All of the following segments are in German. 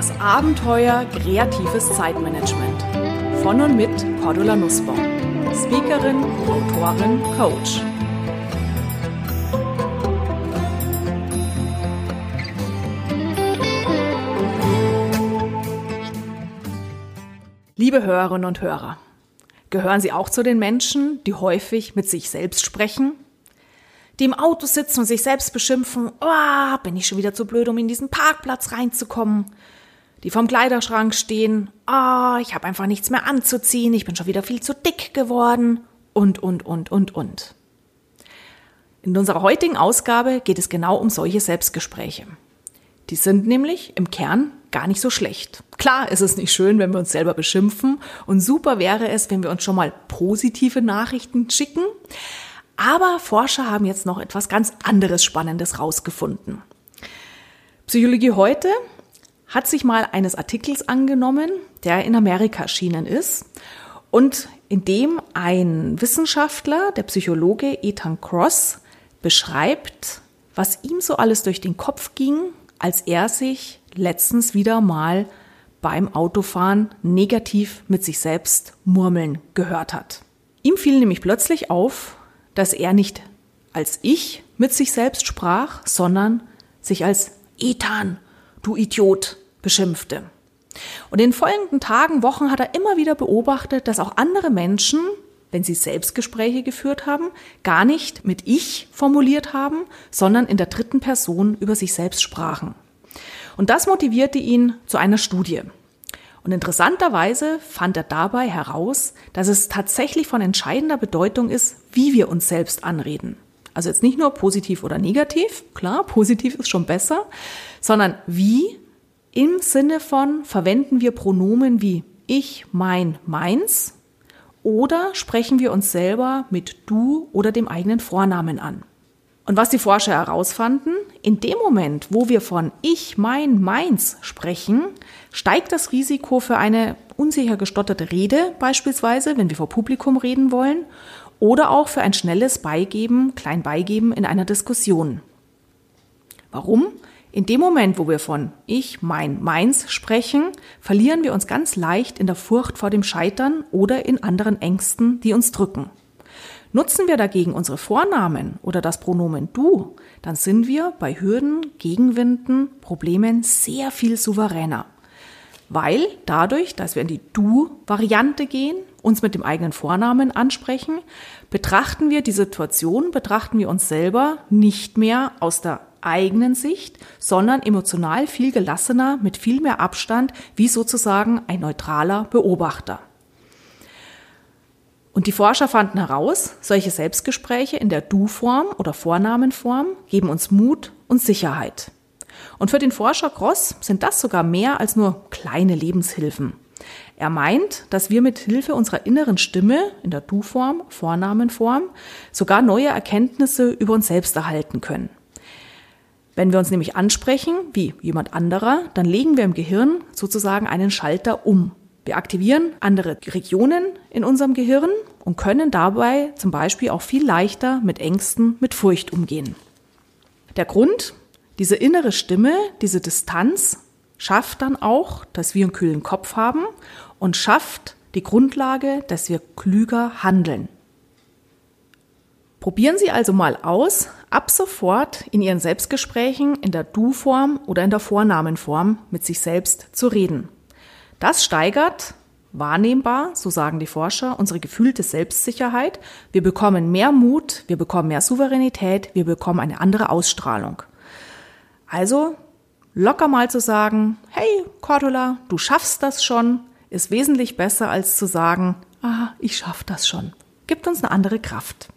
Das Abenteuer kreatives Zeitmanagement. Von und mit Cordula Nussbaum. Speakerin, Autorin, Coach. Liebe Hörerinnen und Hörer, gehören Sie auch zu den Menschen, die häufig mit sich selbst sprechen? Die im Auto sitzen und sich selbst beschimpfen, oh, bin ich schon wieder zu blöd, um in diesen Parkplatz reinzukommen? Die vorm Kleiderschrank stehen, oh, ich habe einfach nichts mehr anzuziehen, ich bin schon wieder viel zu dick geworden und, und, und, und, und. In unserer heutigen Ausgabe geht es genau um solche Selbstgespräche. Die sind nämlich im Kern gar nicht so schlecht. Klar ist es nicht schön, wenn wir uns selber beschimpfen und super wäre es, wenn wir uns schon mal positive Nachrichten schicken. Aber Forscher haben jetzt noch etwas ganz anderes Spannendes rausgefunden. Psychologie heute hat sich mal eines Artikels angenommen, der in Amerika erschienen ist und in dem ein Wissenschaftler, der Psychologe Ethan Cross, beschreibt, was ihm so alles durch den Kopf ging, als er sich letztens wieder mal beim Autofahren negativ mit sich selbst murmeln gehört hat. Ihm fiel nämlich plötzlich auf, dass er nicht als ich mit sich selbst sprach, sondern sich als Ethan, du Idiot, beschimpfte. Und in den folgenden Tagen, Wochen hat er immer wieder beobachtet, dass auch andere Menschen, wenn sie Selbstgespräche geführt haben, gar nicht mit ich formuliert haben, sondern in der dritten Person über sich selbst sprachen. Und das motivierte ihn zu einer Studie. Und interessanterweise fand er dabei heraus, dass es tatsächlich von entscheidender Bedeutung ist, wie wir uns selbst anreden. Also jetzt nicht nur positiv oder negativ, klar, positiv ist schon besser, sondern wie im Sinne von verwenden wir Pronomen wie ich, mein, meins oder sprechen wir uns selber mit du oder dem eigenen Vornamen an. Und was die Forscher herausfanden, in dem Moment, wo wir von ich, mein, meins sprechen, steigt das Risiko für eine unsicher gestotterte Rede beispielsweise, wenn wir vor Publikum reden wollen, oder auch für ein schnelles Beigeben, klein Beigeben in einer Diskussion. Warum? In dem Moment, wo wir von ich, mein, meins sprechen, verlieren wir uns ganz leicht in der Furcht vor dem Scheitern oder in anderen Ängsten, die uns drücken. Nutzen wir dagegen unsere Vornamen oder das Pronomen du, dann sind wir bei Hürden, Gegenwinden, Problemen sehr viel souveräner. Weil dadurch, dass wir in die Du-Variante gehen, uns mit dem eigenen Vornamen ansprechen, betrachten wir die Situation, betrachten wir uns selber nicht mehr aus der eigenen Sicht, sondern emotional viel gelassener, mit viel mehr Abstand, wie sozusagen ein neutraler Beobachter. Und die Forscher fanden heraus, solche Selbstgespräche in der Du-Form oder Vornamenform geben uns Mut und Sicherheit. Und für den Forscher Gross sind das sogar mehr als nur kleine Lebenshilfen. Er meint, dass wir mit Hilfe unserer inneren Stimme in der Du-Form, Vornamenform, sogar neue Erkenntnisse über uns selbst erhalten können. Wenn wir uns nämlich ansprechen, wie jemand anderer, dann legen wir im Gehirn sozusagen einen Schalter um. Wir aktivieren andere Regionen in unserem Gehirn und können dabei zum Beispiel auch viel leichter mit Ängsten, mit Furcht umgehen. Der Grund, diese innere Stimme, diese Distanz schafft dann auch, dass wir einen kühlen Kopf haben und schafft die Grundlage, dass wir klüger handeln. Probieren Sie also mal aus, ab sofort in Ihren Selbstgesprächen in der Du-Form oder in der Vornamenform mit sich selbst zu reden. Das steigert wahrnehmbar, so sagen die Forscher, unsere gefühlte Selbstsicherheit. Wir bekommen mehr Mut, wir bekommen mehr Souveränität, wir bekommen eine andere Ausstrahlung. Also locker mal zu sagen, hey Cordula, du schaffst das schon, ist wesentlich besser als zu sagen, ah, ich schaff das schon. Gibt uns eine andere Kraft.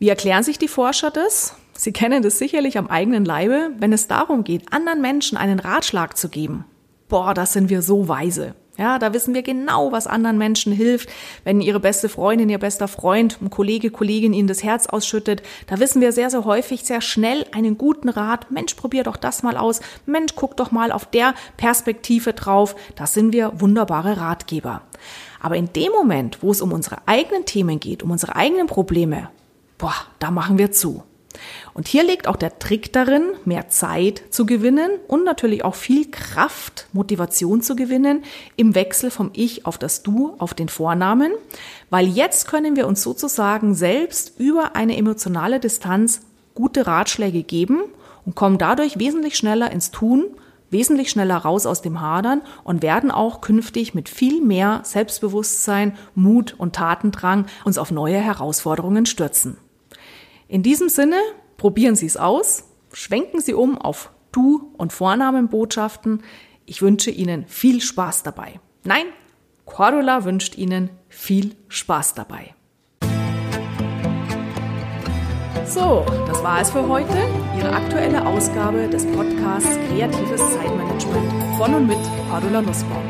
Wie erklären sich die Forscher das? Sie kennen das sicherlich am eigenen Leibe, wenn es darum geht, anderen Menschen einen Ratschlag zu geben boah, das sind wir so weise. Ja, da wissen wir genau, was anderen Menschen hilft. Wenn ihre beste Freundin, ihr bester Freund, ein Kollege, Kollegin ihnen das Herz ausschüttet, da wissen wir sehr, sehr häufig, sehr schnell einen guten Rat. Mensch, probier doch das mal aus. Mensch, guck doch mal auf der Perspektive drauf. Das sind wir wunderbare Ratgeber. Aber in dem Moment, wo es um unsere eigenen Themen geht, um unsere eigenen Probleme, boah, da machen wir zu. Und hier liegt auch der Trick darin, mehr Zeit zu gewinnen und natürlich auch viel Kraft, Motivation zu gewinnen im Wechsel vom Ich auf das Du, auf den Vornamen, weil jetzt können wir uns sozusagen selbst über eine emotionale Distanz gute Ratschläge geben und kommen dadurch wesentlich schneller ins Tun, wesentlich schneller raus aus dem Hadern und werden auch künftig mit viel mehr Selbstbewusstsein, Mut und Tatendrang uns auf neue Herausforderungen stürzen. In diesem Sinne, probieren Sie es aus, schwenken Sie um auf Du- und Vornamenbotschaften. Ich wünsche Ihnen viel Spaß dabei. Nein, Cordula wünscht Ihnen viel Spaß dabei. So, das war es für heute. Ihre aktuelle Ausgabe des Podcasts Kreatives Zeitmanagement von und mit Cordula Nussbaum.